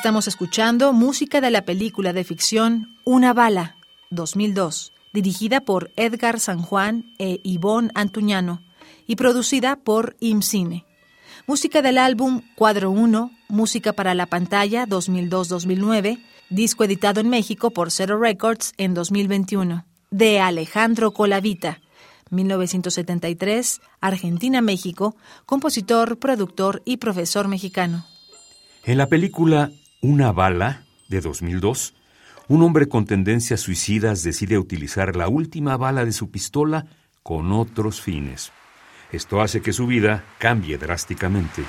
Estamos escuchando música de la película de ficción Una bala, 2002, dirigida por Edgar San Juan e Ivonne Antuñano y producida por IMCINE. Música del álbum Cuadro 1, Música para la pantalla 2002-2009, disco editado en México por Zero Records en 2021, de Alejandro Colavita, 1973, Argentina-México, compositor, productor y profesor mexicano. En la película Una bala, de 2002, un hombre con tendencias suicidas decide utilizar la última bala de su pistola con otros fines. Esto hace que su vida cambie drásticamente.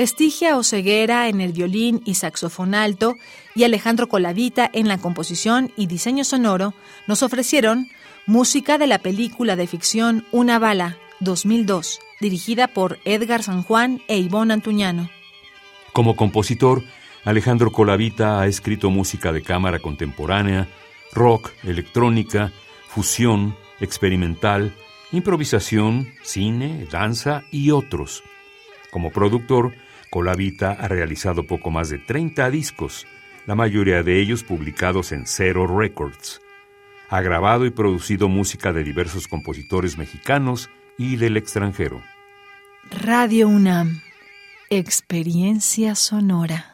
Estigia Oseguera en el violín y saxofón alto y Alejandro Colavita en la composición y diseño sonoro nos ofrecieron música de la película de ficción Una bala, 2002, dirigida por Edgar San Juan e Ivonne Antuñano. Como compositor, Alejandro Colavita ha escrito música de cámara contemporánea, rock, electrónica, fusión, experimental, improvisación, cine, danza y otros. Como productor, Colavita ha realizado poco más de 30 discos, la mayoría de ellos publicados en Zero Records. Ha grabado y producido música de diversos compositores mexicanos y del extranjero. Radio UNAM, experiencia sonora.